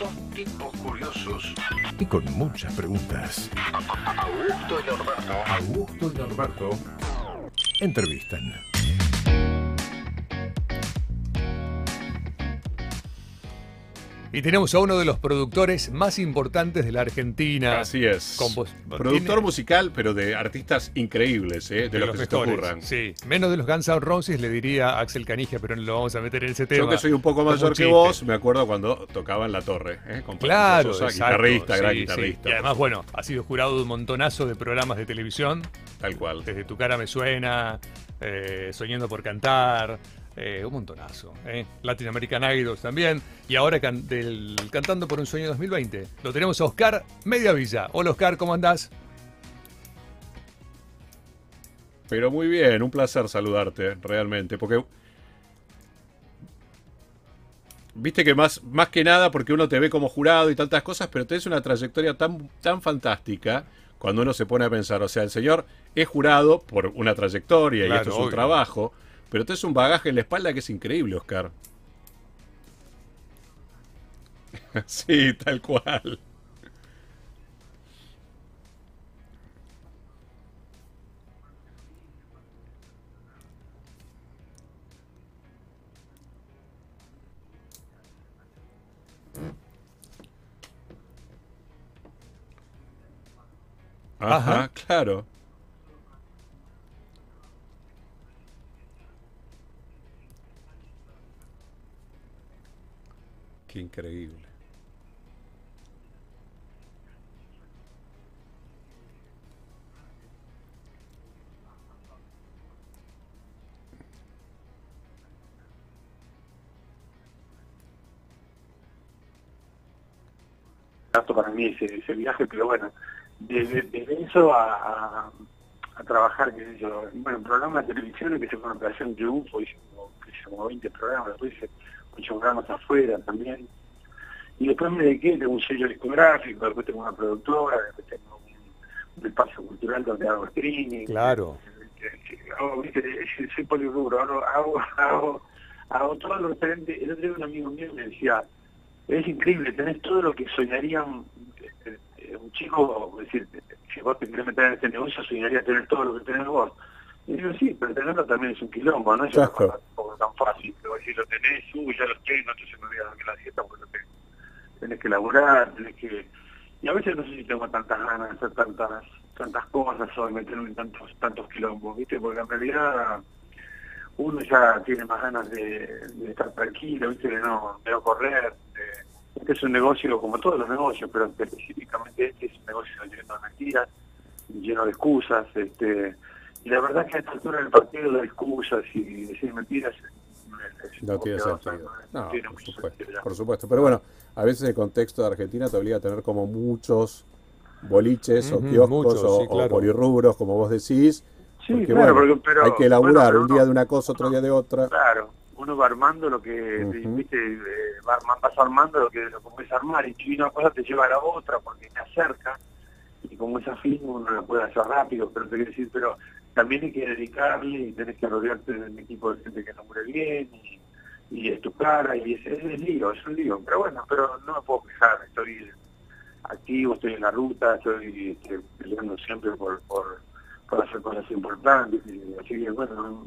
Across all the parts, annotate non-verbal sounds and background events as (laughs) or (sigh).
Dos tipos curiosos. Y con muchas preguntas. Augusto y Norberto. Augusto y Norberto entrevistan. Y tenemos a uno de los productores más importantes de la Argentina. Así es. Compos- Productor tiene- musical, pero de artistas increíbles, ¿eh? de, los que se te ocurran. Sí, menos de los Guns N' Roses le diría a Axel Canigia, pero no lo vamos a meter en ese tema. Yo que soy un poco mayor que vos, me acuerdo cuando tocaba en La Torre. ¿eh? Con Claro, Sosa, exacto, guitarrista, gran sí. guitarrista. Y además, bueno, ha sido jurado de un montonazo de programas de televisión. Tal cual. Desde Tu cara me suena, eh, Soñando por cantar, eh, un montonazo. Eh. Latin American Idols también. Y ahora can- del Cantando por un Sueño 2020. Lo tenemos a Oscar Mediavilla. Hola Oscar, ¿cómo andás? Pero muy bien, un placer saludarte, realmente, porque... Viste que más, más que nada, porque uno te ve como jurado y tantas cosas, pero tenés una trayectoria tan, tan fantástica cuando uno se pone a pensar. O sea, el señor es jurado por una trayectoria y esto es un trabajo, pero tenés un bagaje en la espalda que es increíble, Oscar. (laughs) sí, tal cual. Ajá, Ajá. claro. Qué increíble. para mí ese, ese viaje, pero bueno, desde, desde eso a, a, a trabajar, qué sé yo, bueno, en programas de televisión que se fue una operación triunfo, yo, como 20 programas, después hice programas afuera también. Y después me dediqué, tengo un sello discográfico, después tengo una productora, después tengo un, un espacio cultural donde hago streaming. Claro. Hago, viste, soy polirrubro, hago, hago, (laughs) hago, hago todo lo referente. El otro día un amigo mío me decía, es increíble, tenés todo lo que soñaría un, un chico, es decir, si vos te querés meter en este negocio, soñaría tener todo lo que tenés vos. Y digo, sí, pero tenerlo también es un quilombo, no es una cosa tan fácil. Pero si lo tenés, uy, ya lo tengo, entonces me olvidas que la dieta porque lo tengo. Tenés que laburar, tenés que... Y a veces no sé si tengo tantas ganas de hacer tantas tantas cosas o de meterme en tantos, tantos quilombos, ¿viste? Porque en realidad uno ya tiene más ganas de, estar tranquilo, ¿viste? De no, de correr. de- este es un negocio como todos los negocios, pero específicamente este es un negocio lleno de mentiras, lleno de excusas. este Y la verdad que a esta altura del partido de excusas y decir mentiras No tiene sentido. no tiene por mucho supuesto, por supuesto. Pero bueno, a veces el contexto de Argentina te obliga a tener como muchos boliches o kioscos muchos, o, sí, o claro. polirrubros, como vos decís. Sí, porque, claro, bueno, porque- pero- hay que elaborar bueno, pero un día de una cosa, otro día de otra. Claro, uno va armando lo que, Ujú. viste, eh, va vas armando lo que lo que puedes armar y una cosa te lleva a la otra porque te acerca y como es afín uno lo puede hacer rápido, pero te quiero decir, pero también hay que dedicarle y tenés que rodearte de un equipo de gente que labure bien y, y es tu cara y es, es, es lío, es un lío, pero bueno, pero no me puedo quejar, estoy activo, estoy en la ruta, estoy este, peleando siempre por, por, por hacer cosas importantes, y, así que bueno,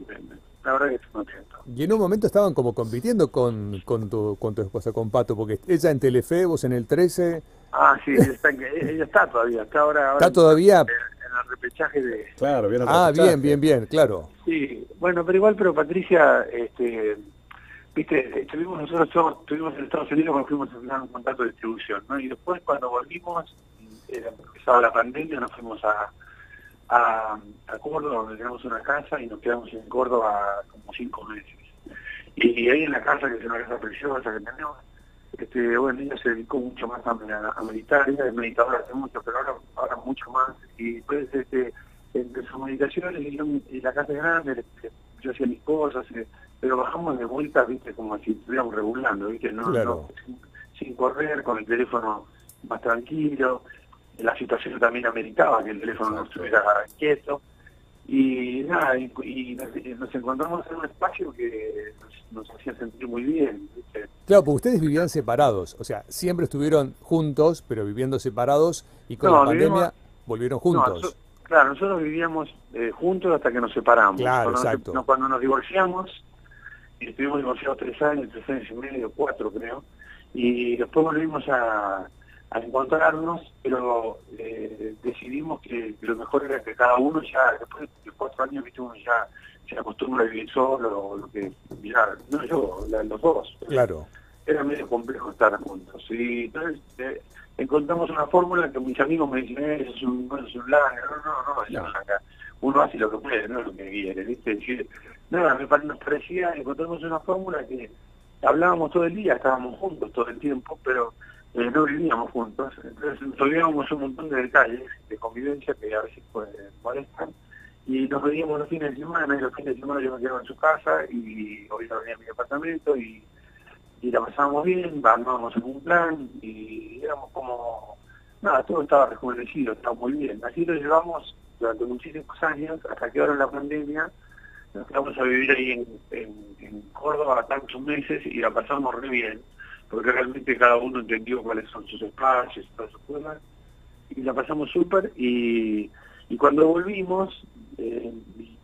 la verdad que estoy contento. Y en un momento estaban como compitiendo con, con, tu, con tu esposa, con Pato, porque ella en Telefe, vos en el 13. Ah, sí, ella está, ella está todavía, está ahora, ahora ¿Está todavía? en, en el repechaje de... Claro, bien Ah, bien, bien, bien, claro. Sí, bueno, pero igual, pero Patricia, este, viste, estuvimos nosotros estuvimos, estuvimos en Estados Unidos cuando fuimos a firmar un contrato de distribución, ¿no? Y después cuando volvimos, era empezaba la pandemia, nos fuimos a, a, a Córdoba, donde tenemos una casa, y nos quedamos en Córdoba como cinco meses. Y ahí en la casa, que es una casa preciosa que tenemos, este, bueno, ella se dedicó mucho más a, a, a meditar, ella es meditadora hace mucho, pero ahora, ahora mucho más. Y después, este, entre sus meditaciones, y, yo- y la casa es grande, yo hacía mis cosas, eh, pero bajamos de vuelta, viste, como si estuviéramos regulando, viste, no, Claro. no sin, sin correr, con el teléfono más tranquilo. La situación también ameritaba que el teléfono no estuviera quieto. Y nada, y, y nos, nos encontramos en un espacio que nos, nos hacía sentir muy bien. ¿viste? Claro, porque ustedes vivían separados, o sea, siempre estuvieron juntos, pero viviendo separados y con No, la pandemia volvieron No, juntos. so- claro, nosotros vivíamos eh, juntos hasta que nos separamos. Claro, cuando, exacto. Nos, cuando nos divorciamos, y estuvimos divorciados tres años, tres años y medio, cuatro creo, y después volvimos a, a encontrarnos, pero eh, decidimos que, que lo mejor era que cada uno ya, después de cuatro años, viste, uno ya se acostumbra a vivir solo, o lo que, ya, no yo, la- los dos. Claro, era medio complejo estar juntos. Y entonces eh, encontramos una fórmula que mis amigos me dicen, eh, eso es un, un langa. No, no, no, langa. Uno hace lo que puede, no lo que quiere, ¿viste? Decir, nada, me parecía, encontramos una fórmula que hablábamos todo el día, estábamos juntos todo el tiempo, pero eh, no vivíamos juntos. Entonces olvidábamos un montón de detalles de convivencia que a veces pues, molestan. Y nos veíamos los fines de semana, y los fines de semana yo me quedaba en su casa y hoy venía a mi departamento y la pasábamos bien, armábamos algún plan y éramos como, nada, todo estaba rejuvenecido, estaba muy bien. Así lo llevamos durante muchísimos años, hasta que ahora la pandemia nos quedamos a vivir ahí en, en, en Córdoba tantos meses y la pasamos re bien, porque realmente cada uno entendió cuáles son sus espacios, todas sus cosas, y la pasamos súper y, y cuando volvimos, eh,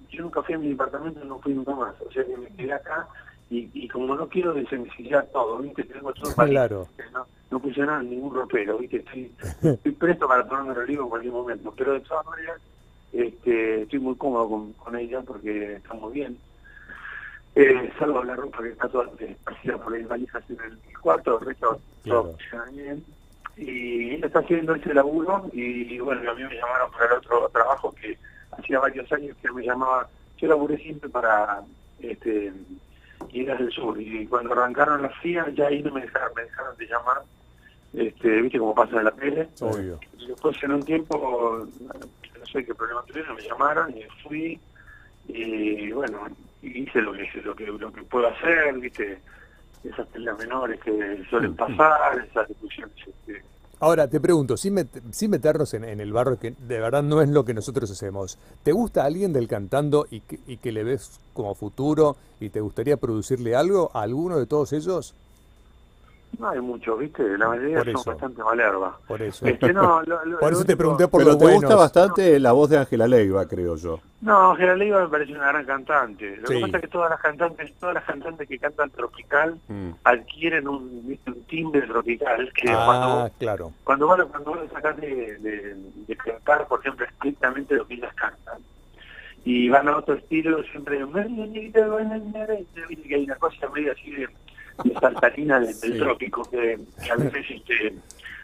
yo nunca fui a mi departamento, no fui nunca más, o sea que me quedé acá y, y como no quiero desensillar todo, ¿viste? Tengo todo para Claro. no, no puse nada en ningún ropero, ¿viste? Estoy, estoy presto para ponerme relieve en cualquier momento, pero de todas maneras este, estoy muy cómodo con, con ella porque estamos bien. Eh, salvo la ropa que está toda esparcida por las valijas en el cuarto, el resto Claro. todo bien. Y ella está haciendo ese laburo y bueno, a mí me llamaron para el otro trabajo que hacía varios años que me llamaba, yo laburé siempre para este Ideas del Sur y cuando arrancaron las FIA ya ahí no me dejaron, me dejaron de llamar, este, viste como pasa en la tele. obvio. Y después en un tiempo, sé qué problema tuvieron, me llamaron y fui y bueno, hice lo que lo que lo que puedo hacer, viste, esas peleas menores que suelen pasar, esas discusiones este, Ahora, te pregunto, sin, met- sin meternos en, en el barro, que de verdad no es lo que nosotros hacemos, ¿te gusta alguien del cantando y que, y que le ves como futuro y te gustaría producirle algo a alguno de todos ellos? No hay mucho, viste, la mayoría son bastante malerba. Por eso. Este, no, (laughs) lo- lo- Por lo eso te pregunté por Pero los te buenos. gusta bastante la voz de Ángela Leiva, creo yo. No, Ángela Leiva me parece una gran cantante. Lo Sí. que pasa es que todas las cantantes, todas las cantantes que cantan tropical Mm. adquieren un, ¿viste? un timbre tropical que cuando Ah, vos- claro. cuando vos, cuando vos sacás de, de, de cantar, por ejemplo, estrictamente lo que ellas cantan, y van a otro estilo, siempre viste que hay una cosa medio así de saltarina del, del Sí. trópico que, que a veces este,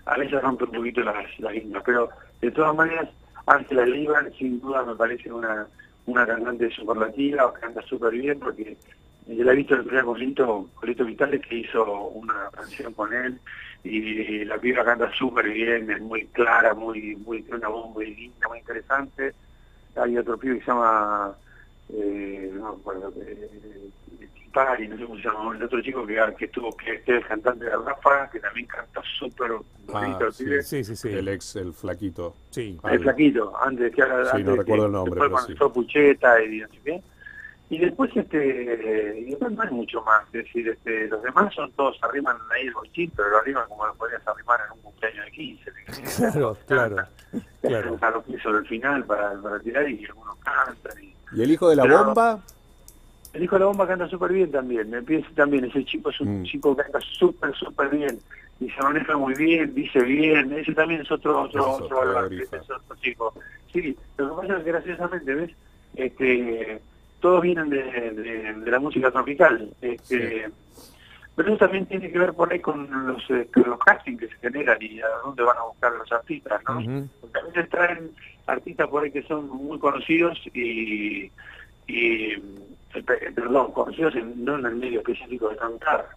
a veces rompe un poquito las, las líneas, pero de todas maneras, Ángela Leiva sin duda me parece una, una cantante superlativa, canta súper bien porque yo la he visto el primer con Lito, Vitales que hizo una canción con él y la piba canta súper bien, es muy clara, muy, muy, tiene una voz muy linda, muy interesante. Hay otro pibe que se llama, eh, no me acuerdo, eh, Tipari, no sé cómo se llama, el otro chico que, que estuvo, que, es el cantante de Rafa, que también canta súper bonito, Ah. Sí, sí, sí. El ex, el flaquito. Sí. Ah, El flaquito, antes que haga Sí, antes no recuerdo que- el nombre, Después pero sí. Pucheta y no sé qué. Y después este y después no hay mucho más, es decir, este, los demás son todos arriman ahí el bochín, pero lo arriman como lo podrías arrimar en un cumpleaños de 15. Claro, claro, claro. A lo que hizo el final para, para tirar y algunos cantan. Y... ¿Y el hijo de la Pero- bomba? El hijo de la bomba canta súper bien también, me pienso también, ese chico es un Mm. chico que canta súper, súper bien y se maneja muy bien, dice bien, ese también es otro otro, Eso, otro es otro chico. Sí, lo que pasa es que graciosamente, ¿ves? Este, todos vienen de, de- de la música tropical, este, pero eso también tiene que ver por ahí con los, eh, con los castings que se generan y a dónde van a buscar los artistas, ¿no? Ujú. Porque a veces traen artistas por ahí que son muy conocidos y, perdón, conocidos en- no en el medio específico de cantar,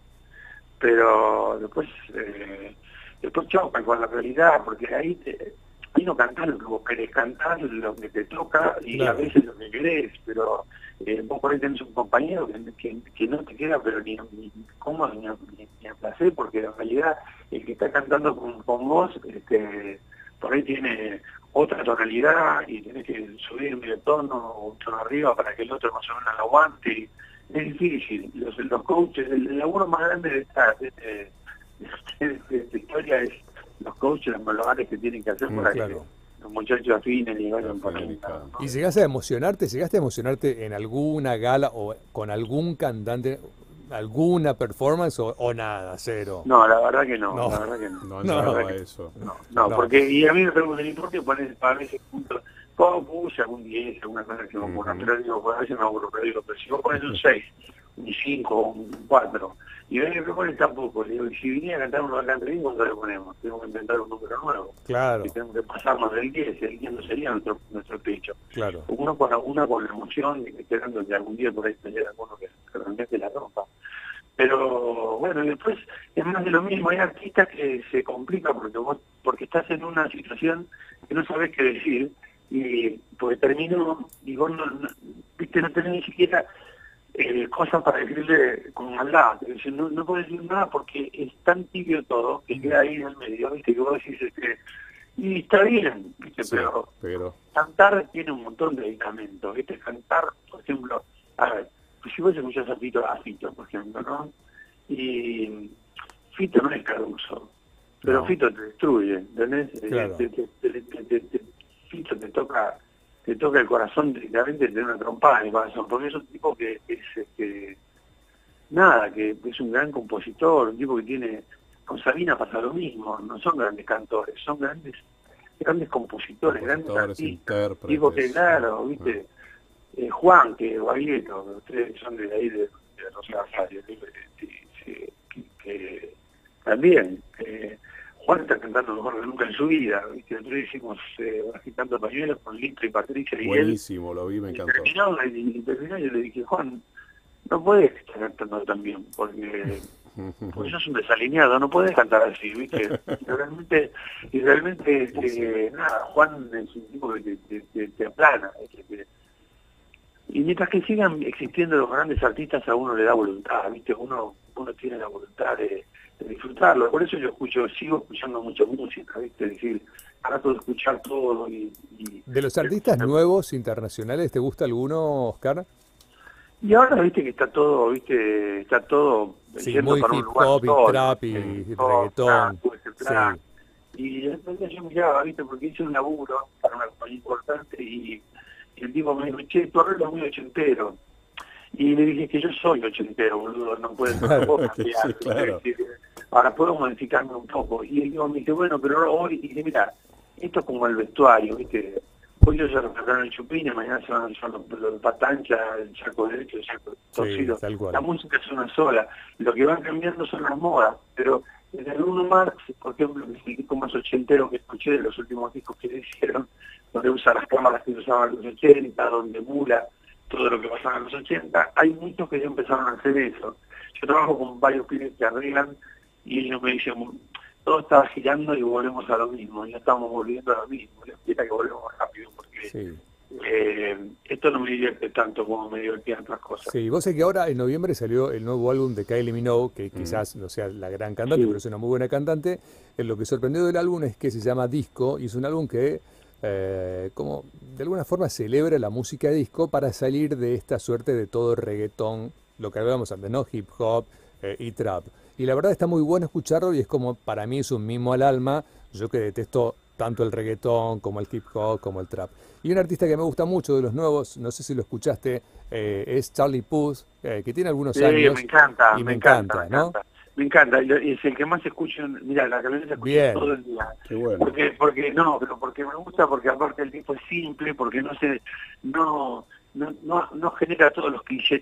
pero después eh, después chocan con la realidad, porque ahí te, ahí no cantás lo que vos querés, cantás lo que te toca y Claro. a veces lo que querés, pero eh, vos por ahí tenés un compañero que, que, que no te queda pero ni, ni cómodo ni, a- ni, ni a placer, porque en realidad el que está cantando con, con vos, este, por ahí tiene otra tonalidad y tenés que subir medio tono o un tono arriba para que el otro más o menos lo aguante. Es difícil. Los, los coaches, el, el laburo más grande de esta, de, este- de- (laughs) de esta historia es los coaches, los lugares que tienen que hacer Mm, para claro. que los muchachos afinen y vayan por. ¿Y llegaste a emocionarte? ¿Llegaste a emocionarte en alguna gala o con algún cantante, alguna performance o, o nada, cero? No, la verdad que no, No. la verdad que no. No, No. no, a eso. No, no, No. porque y a mí me preguntan, ¿y por qué pones a veces puntos? ¿Cómo puse algún 10, alguna cosa que me ocurra? Ujú. Pero digo, pues a veces me aburro, pero digo, pero si vos pones un 6, un 5, un 4, y ven que me pones tampoco, le digo, y si viniera a cantar un cantante bien, ¿cuánto le ponemos? Tenemos que inventar un número nuevo. Claro, Y tenemos que pasarnos del 10, el 10 no sería nuestro, nuestro pecho. claro. Uno con, una con la emoción, y esperando que algún día por ahí llegue alguno que, que realmente la rompa. Pero bueno, después es más de lo mismo, hay artistas que se complica porque vos, porque estás en una situación que no sabes qué decir, y porque terminó, y vos no, no- viste, no tenés ni siquiera eh, cosas para decirle con maldad, decir, no, no puedes decir nada porque es tan tibio todo que queda ahí en el medio, viste, que vos decís, este, y está bien, viste, Sí, pero pero cantar tiene un montón de medicamentos, ¿viste? Cantar, por ejemplo, a ver, pues si vos escuchás a Fito, a Fito, por ejemplo, ¿no? Y Fito no es Caruso, pero No. Fito te destruye, ¿entendés? Eh, Claro. Te- te- te- te- te- te- Fito te toca te toca el corazón directamente tener una trompada en el corazón, porque es un tipo que es, este, nada, que es un gran compositor, un tipo que tiene, con Sabina pasa lo mismo, no son grandes cantores, son grandes grandes compositores, grandes artistas. Tipo que, claro, viste, eh, Juan, que Baglietto, ustedes son de ahí, de, de Rosario, que, también, eh, Juan está cantando mejor que nunca en su vida, viste, nosotros hicimos eh, agitando pañuelos con Lito y Patricia y él, Buenísimo, lo vi, me y encantó. terminó, y, y terminó, y yo le dije, Juan, no puedes estar cantando tan bien, porque (laughs) porque sos un desalineado, no puedes cantar así, ¿viste? Y realmente, y realmente este, nada, Juan es un tipo que te, te, te- te aplana. Que- y mientras que sigan existiendo los grandes artistas, a uno le da voluntad, ¿viste? Uno uno tiene la voluntad de, de disfrutarlo. Por eso yo escucho, sigo escuchando mucha música, ¿viste? Es decir, trato de escuchar todo y... y De los artistas nuevos internacionales, ¿te gusta alguno, Oscar? Y ahora viste que está todo, viste, está todo Sí, muy para hip hop y trap y reggaetón. trap, Sí. Y entonces yo miraba, viste, porque hice un laburo para una compañía importante y el tipo me dijo, che, tu arreglo es muy ochentero. Y le dije que yo soy ochentero, boludo, no puedo (laughs) cambiar. Sí. Ahora puedo modificarme un poco. Y el tipo me dice, bueno, pero hoy, y dije, mira, esto es como el vestuario, viste, hoy ellos se reflejaron el chupín y mañana se van a usar los, los patancha, el saco derecho, el saco torcido. La música es una sola. Lo que van cambiando son las modas, pero desde Bruno Marx, por ejemplo, que es el disco más ochentero que escuché de los últimos discos que le hicieron, donde usa las cámaras que usaban en los 80, donde emula todo lo que pasaba en los 80, hay muchos que ya empezaron a hacer eso. Yo trabajo con varios clientes que arreglan y ellos me dicen, todo está girando y volvemos a lo mismo, ya estamos volviendo a lo mismo. Les quiera que volvemos rápido porque Sí. eh, esto no me divierte tanto como me divertían otras cosas. Sí, vos sé que ahora en noviembre salió el nuevo álbum de Kylie Minogue, que quizás no sea la gran cantante, Sí. pero es una muy buena cantante. Eh, Lo que sorprendió del álbum es que se llama Disco y es un álbum que, eh, como de alguna forma, celebra la música disco para salir de esta suerte de todo reggaetón, lo que hablábamos antes, ¿no? Hip hop eh, y trap. Y la verdad está muy bueno escucharlo y es como, para mí es un mimo al alma, yo que detesto tanto el reggaetón como el hip hop como el trap. Y un artista que me gusta mucho de los nuevos, no sé si lo escuchaste, eh, es Charlie Puth, eh, que tiene algunos Sí, años. me encanta, y me, me encanta, encanta, me ¿no? encanta. Me encanta, y es el que más escucho, en- mira, la que se escucha Bien. todo el día. Bueno. Porque, porque no, pero porque me gusta, porque aparte el tipo es simple, porque no se, no, no, no, no genera todos los clichés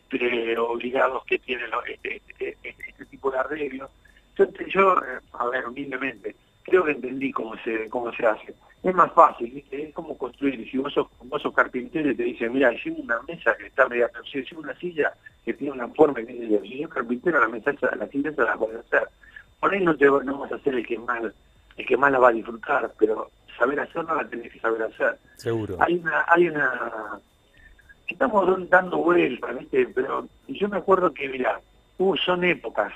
obligados que tiene este, este, este- este tipo de arreglos. Yo, yo, eh, a ver, humildemente, creo que entendí cómo se, cómo se hace. Es más fácil, ¿viste? es como construir. Si vos sos, vos sos carpintero y te dicen, mira, hicimos una mesa que está media torcida, hicimos una silla que tiene una forma que tiene Si yo carpintero, la mesa esa- la silla esa la puedo hacer. Por ahí no te no vas a ser el que más el que más la va a disfrutar, pero saber hacerla la tenés que saber hacer. Seguro. Hay una, hay una, estamos dando vueltas, ¿viste? Pero yo me acuerdo que, mira, hubo, son épocas.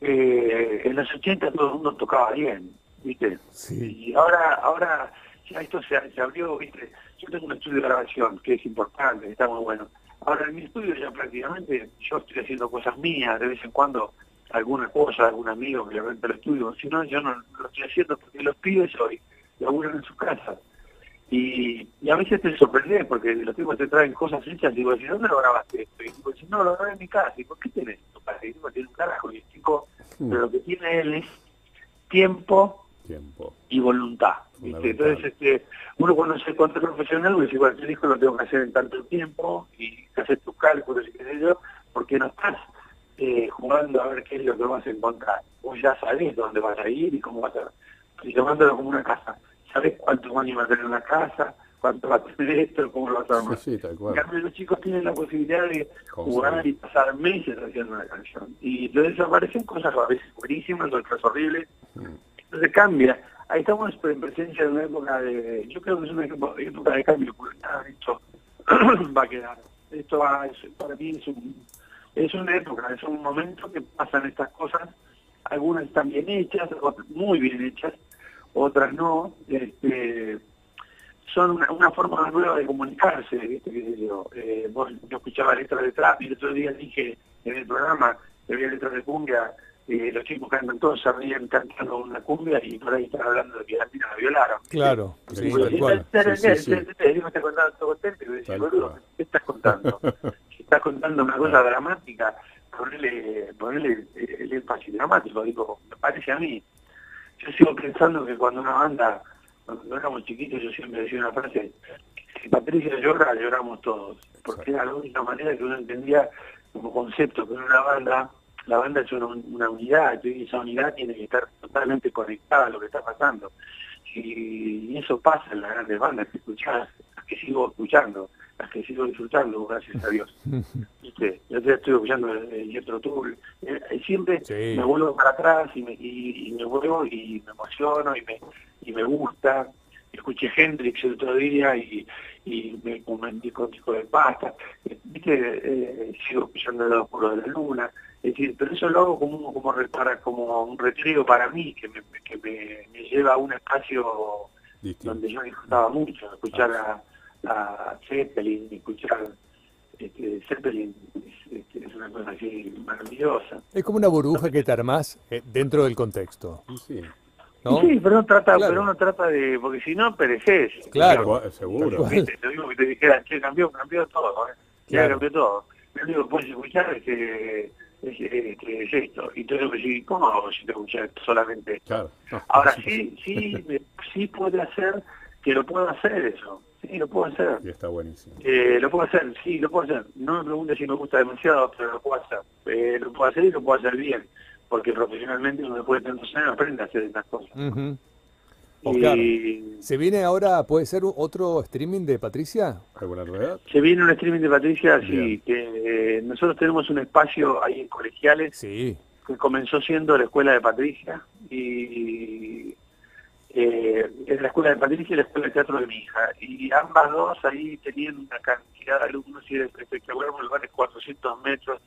Eh, en los 80 todo el mundo tocaba bien, ¿viste? Sí. Y ahora, ahora ya esto se, se abrió, viste, yo tengo un estudio de grabación que es importante, que está muy bueno. Ahora en mi estudio ya prácticamente yo estoy haciendo cosas mías, de vez en cuando alguna cosa, algún amigo que le renta el estudio, si no yo no lo estoy haciendo porque los pibes hoy laburan en su casa. Y, y a veces te sorprendes porque los tipos te traen cosas hechas y digo, ¿y dónde lo grabaste esto? Y digo, no, lo grabé en mi casa. Y ¿por qué tenés esto? Y digo, tiene un carajo. Y el chico, pero lo que tiene él es tiempo Tiempo. y voluntad. ¿viste? Entonces, este, uno cuando se cuenta profesional, uno dice, bueno, este disco lo tengo que hacer en tanto tiempo y hacer tus cálculos y qué sé yo, porque no estás eh, jugando a ver qué es lo que vas a encontrar. Vos ya sabés dónde vas a ir y cómo vas a... Y tomándolo como una casa. Sabés cuántos años va a tener una casa, cuánto va a tener esto, cómo lo vas a Sí, armar. sí, tal En cual. cambio, los chicos tienen la posibilidad de jugar y pasar meses haciendo una canción. Y entonces aparecen cosas a veces buenísimas, otras horribles. Mm. Entonces cambia. Ahí estamos en presencia de una época de... Yo creo que es una época de cambio. Esto (clears throat) va a quedar. Esto va, para mí es, un, es una época, es un momento que pasan estas cosas. Algunas están bien hechas, otras muy bien hechas, otras no. Este, son una, forma nueva de comunicarse, ¿viste? ¿Qué sé yo? Eh, vos, yo escuchaba letras de trap y el otro día dije en el programa que había letras de cumbia, eh, los chicos cantan todos, se ríen cantando una cumbia y por ahí están hablando de que la mina la violaron. Claro, sí, tal cual. Está contando todo contento y decís, boludo. ¿qué estás contando? (laughs) Si estás contando una cosa dramática, ponele, ponele eh, el énfasis dramático, digo, me parece a mí. Yo sigo pensando que cuando una banda, cuando éramos chiquitos, yo siempre decía una frase, si Patricia llora, lloramos todos, porque era la única manera que uno entendía como concepto que en una banda, la banda es una, una unidad, y esa unidad tiene que estar totalmente conectada a lo que está pasando. Y, y eso pasa en las grandes bandas que escuchás, las que sigo escuchando, las que sigo disfrutando, gracias a Dios. (laughs) ¿Viste? Yo te estoy escuchando el Yetro Tool, eh, eh, siempre Sí. me vuelvo para atrás y me, y, y me vuelvo y me emociono y me, y me gusta. Escuché Hendrix el otro día y, y me comenté con Chico de Pasta. ¿Viste? Eh, sigo escuchando el oscuro de la luna. Es decir, pero eso lo hago como, como, para, como un retiro para mí, que me, que me, me lleva a un espacio Distinto. donde yo disfrutaba mucho, escuchar a, a Zeppelin, escuchar este, Zeppelin es, este, es una cosa así maravillosa. Es como una burbuja que te armás eh, dentro del contexto, sí. ¿No? Sí, pero uno trata, Claro. pero uno trata de, porque si no pereces. Claro. Seguro. Viste, Te digo que te dijera, che, cambió, cambió todo, ¿eh? Ya Claro. cambió todo. Lo único que puedes escuchar es que es, este, es esto. Y decir, ¿cómo hago si te escuchar solamente esto? Claro. No. Ahora sí, sí, me- sí puede hacer que lo puedo hacer eso. Sí, lo puedo hacer. Y está buenísimo. Eh, lo puedo hacer, sí, lo puedo hacer. No me preguntes si me gusta demasiado, pero lo puedo hacer. Eh, lo puedo hacer y lo puedo hacer bien. Porque profesionalmente uno después de tantos años aprende a hacer estas cosas. Ujú. Oscar, Y ¿se viene ahora, puede ser otro streaming de Patricia? ¿Alguna novedad? se viene un streaming de Patricia, Bien. sí, que eh, nosotros tenemos un espacio ahí en colegiales Sí. que comenzó siendo la escuela de Patricia y eh, es la escuela de Patricia y la escuela de teatro de mi hija y ambas dos ahí tenían una cantidad de alumnos y era espectacular lugar de 400 metros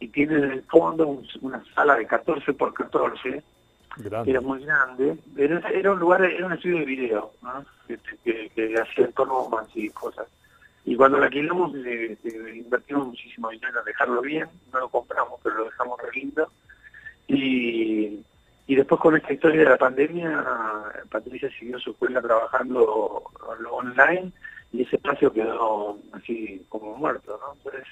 y tienen en el fondo un- una sala de 14 por 14 que Grande. era muy grande era, era un lugar era un estudio de video ¿no? que, que, que hacían tomas y cosas y cuando lo alquilamos eh, eh, invertimos muchísimo dinero en dejarlo bien, no lo compramos, pero lo dejamos re lindo. Y, y después con esta historia de la pandemia, Patricia siguió su escuela trabajando online y ese espacio quedó así como muerto, ¿no? Entonces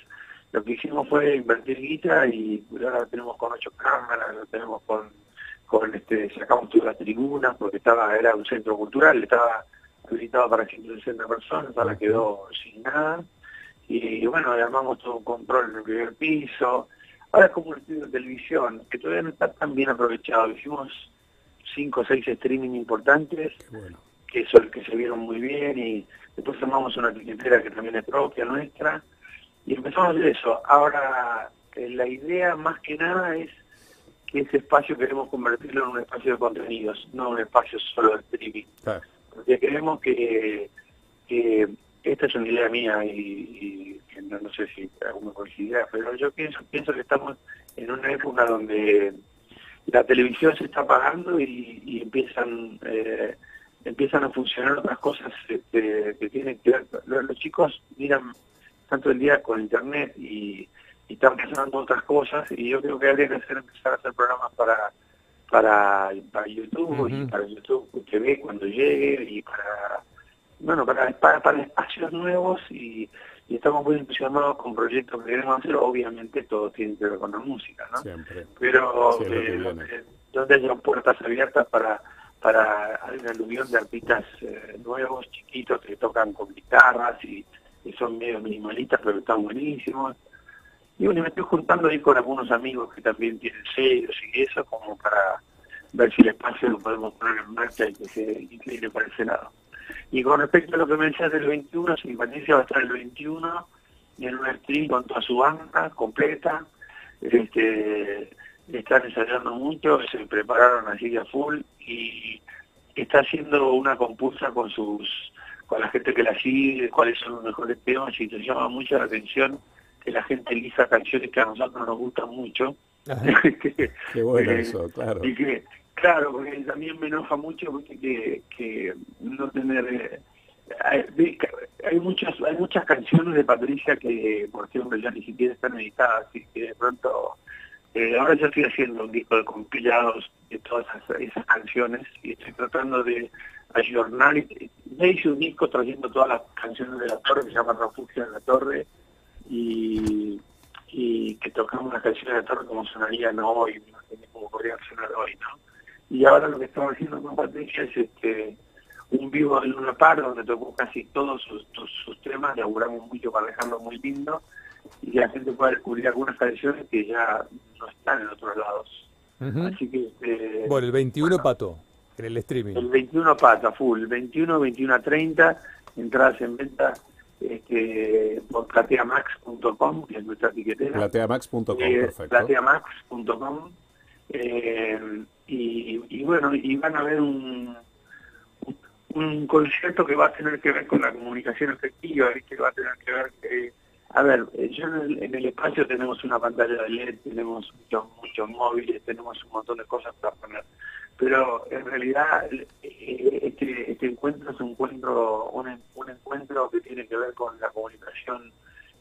lo que hicimos fue invertir guita y ahora lo tenemos con ocho cámaras, lo tenemos con, con este, sacamos todas las tribunas porque estaba, era un centro cultural, estaba habilitado para 160 personas, ahora quedó sin nada. Y bueno, armamos todo un control en el primer piso. Ahora es como un estudio de televisión, que todavía no está tan bien aprovechado. Hicimos cinco o seis streaming importantes, bueno. que son que se vieron muy bien, y después armamos una tiquetera que también es propia nuestra, y empezamos a hacer eso. Ahora, eh, la idea más que nada es que ese espacio queremos convertirlo en un espacio de contenidos, no un espacio solo de streaming Claro. porque creemos que, que esta es una idea mía y, no, no sé si alguno coincidirá, pero yo pienso, pienso que estamos en una época donde la televisión se está apagando y, y empiezan eh, empiezan a funcionar otras cosas este, que tienen que ver. Los, los chicos miran tanto el día con internet y, y están pasando otras cosas y yo creo que habría que hacer, empezar a hacer programas para para, para YouTube y para YouTube TV cuando llegue y para bueno para, para, para espacios nuevos y, y estamos muy entusiasmados con proyectos que queremos hacer obviamente todo tiene que ver con la música ¿no? Siempre. pero eh, viene. donde, donde haya puertas abiertas para para hay una aluvión de artistas eh, nuevos, chiquitos, que tocan con guitarras y, y son medio minimalistas, pero están buenísimos. Y bueno, me estoy juntando ahí con algunos amigos que también tienen sellos y eso, como para ver si el espacio lo podemos poner en marcha y que se incline para ese lado. Y con respecto a lo que me decías del 21, sí, Patricia va a estar el 21 en un stream con toda su banda completa. Este, están ensayando mucho, se prepararon así a full y está haciendo una compulsa con sus con la gente que la sigue, cuáles son los mejores temas y te llama mucho la atención que la gente elija canciones que a nosotros nos gustan mucho. Ajá. (laughs) Que- Qué bueno eh, eso, claro. y que, claro, porque también me enoja mucho porque que, que no tener... eh, hay, muchas hay muchas canciones de Patricia que, por ejemplo, ya ni siquiera están editadas y que de pronto... eh, ahora yo estoy haciendo un disco de compilados de todas esas, esas canciones y estoy tratando de ayornar. y- Ya hice un disco trayendo todas las canciones de la torre, que se llama Refugio en la Torre, y, y que tocamos las canciones de la torre como sonarían hoy, me imaginé cómo podrían sonar hoy, ¿no? Y ahora lo que estamos haciendo con Patricia es este un vivo de Luna Par, donde tocó casi todos sus, sus, sus temas, laburamos mucho para dejarlo muy lindo, y que la gente pueda descubrir algunas canciones que ya no están en otros lados. Así que... este, Bueno, el 21 bueno, pato, en el streaming. el 21 pata, full. El 21, 21 a 30, entradas en venta este, por plateamax.com, que es nuestra etiquetera. Plateamax.com, Eh, perfecto. plateamax.com. Eh, y, y bueno, y van a ver un, un- concierto que va a tener que ver con la comunicación efectiva, que va a tener que ver. A ver, eh, yo en el, en el espacio tenemos una pantalla de LED, tenemos muchos, muchos móviles, tenemos un montón de cosas para poner. Pero en realidad eh, este, este encuentro es un encuentro, un, en- un encuentro que tiene que ver con la comunicación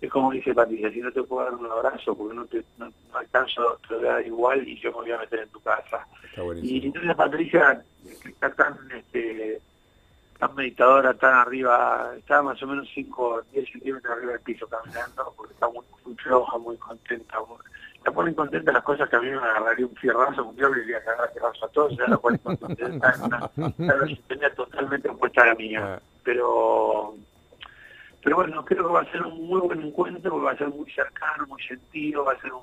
es como dice Patricia, si no te puedo dar un abrazo porque no te no, no alcanzo, te voy a dar igual y yo me voy a meter en tu casa. Y entonces Patricia que está tan este tan meditadora, tan arriba, está más o menos 5 o 10 centímetros arriba del piso caminando, porque está muy, muy floja, muy contenta. muy- la ponen contenta las cosas que a mí me agarraría un fierrazo, un le iría a cagar fierrazo a todos, ya la ponen contenta. Una, una totalmente opuesta a la mía. Ah. Pero pero bueno, creo que va a ser un muy buen encuentro, porque va a ser muy cercano, muy sentido, va a ser un,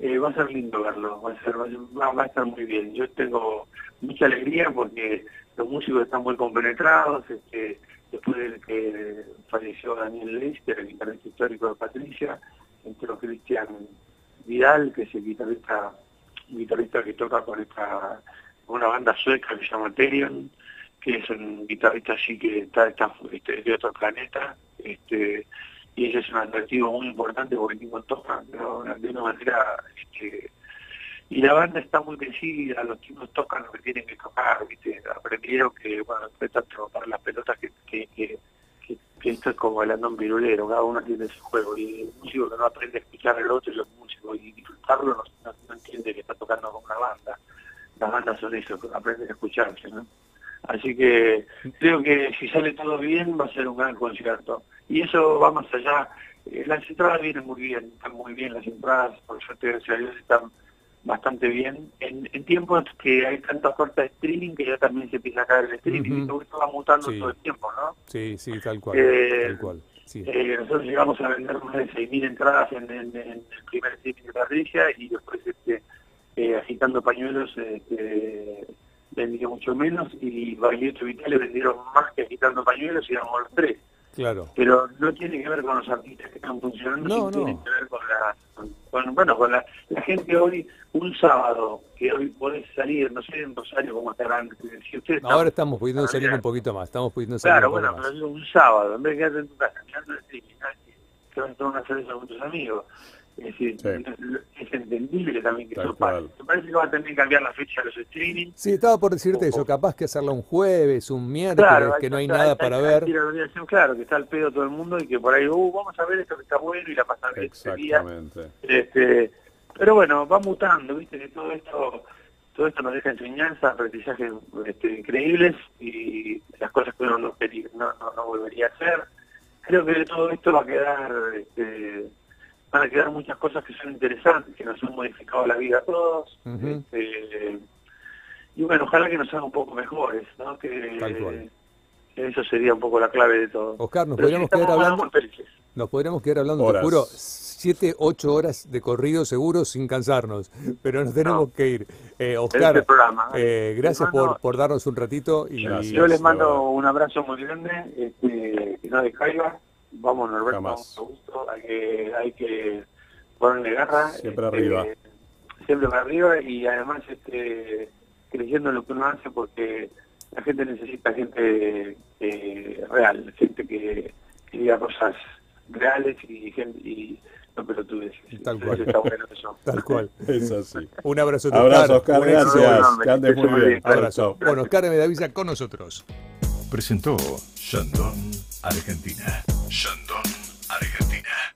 eh, va a ser lindo verlo, va a ser, va a, ser- va- va a estar muy bien. Yo tengo mucha alegría porque los músicos están muy compenetrados, este, después de que falleció Daniel Leis, que era el guitarrista histórico de Patricia, entró Cristian Vidal, que es el guitarrista, un guitarrista que toca con esta una banda sueca que se llama Terion, que es un guitarrista así que está, este, de otro planeta, este, y ese es un atractivo muy importante porque el toca ¿no? de una manera este, y la banda está muy crecida, los chicos tocan lo que tienen que tocar, aprendieron que, bueno, después tanto para las pelotas que, que, que, esto es como el andón virulero, cada uno tiene su juego, y el músico que no aprende a escuchar al otro y los y disfrutarlo no, no- no entiende que está tocando con una banda, las bandas son eso, aprenden a escucharse, ¿no? Así que creo que si sale todo bien va a ser un gran concierto. Y eso va más allá. Eh, las entradas vienen muy bien, están muy bien las entradas, por suerte gracias a Dios están bastante bien. En, en tiempos que hay tanta oferta de streaming que ya también se empieza a caer el streaming, Ujú. y todo esto va mutando Sí. todo el tiempo, ¿no? Sí, sí, tal cual. Eh, tal cual. Sí. Eh, nosotros llegamos a vender más de 6.000 entradas en, en- en el primer streaming de Patricia y después este, eh, agitando pañuelos este, vendió mucho menos y Baglietto y Vitale vendieron más que agitando pañuelos y éramos los tres. Claro. Pero no tiene que ver con los artistas que están funcionando, No, sino no. tiene que ver con la, con- bueno, con la, la gente hoy, un sábado, que hoy podés salir, no sé en Rosario cómo estarán, si ustedes Ahora estamos pudiendo salir un poquito más. Estamos pudiendo salir Claro, un bueno, pero un sábado, en vez de quedarte en tu casa mirando el que vas a tomar una cerveza con tus amigos. Es decir, Sí. es entendible también que Tal eso pase. Me parece que va a tener que cambiar la fecha de los streaming. Sí, estaba por decirte eso, capaz que hacerla un jueves, un miércoles, Claro, que no hay nada para ver. Claro, que está al pedo todo el mundo y que por ahí, uh, vamos a ver esto que está bueno y la pasan bien ese día. Este, pero bueno, va mutando, viste que todo esto todo esto nos deja enseñanza, aprendizajes este, increíbles y las cosas que uno no, no, no, volvería a hacer. Creo que de todo esto va a quedar, este, van a quedar muchas cosas que son interesantes, que nos han modificado la vida a todos. Este, y bueno, ojalá que nos hagan un poco mejores, ¿no? Que, Tal cual. que eso sería un poco la clave de todo. Oscar, nos Pero podríamos quedar hablando-. Nos podríamos quedar hablando, Horas. te juro, siete, ocho horas de corrido seguro sin cansarnos, (laughs) pero nos tenemos No. que ir. Eh, Este programa. eh, gracias mando- por, por darnos un ratito y Gracias. Yo les de mando un abrazo muy grande, este, que no descaiga. Vamos, Norberto, Jamás. vamos a gusto. Hay que, hay que ponerle garra. Siempre este, arriba. Siempre para arriba y además este, creyendo en lo que uno hace porque la gente necesita gente eh, real, gente que, que diga cosas reales y, gente, y no pelotudeces. Tal cual. está bueno eso. (laughs) tal cual. Es así. Un abrazo, Abrazo, Oscar, un éxito. gracias. enorme. Que andes muy bien. bien. Abrazo. Bueno, Oscar de Medavisa con nosotros. Presentó Shandong, Argentina. Shandon, Argentina.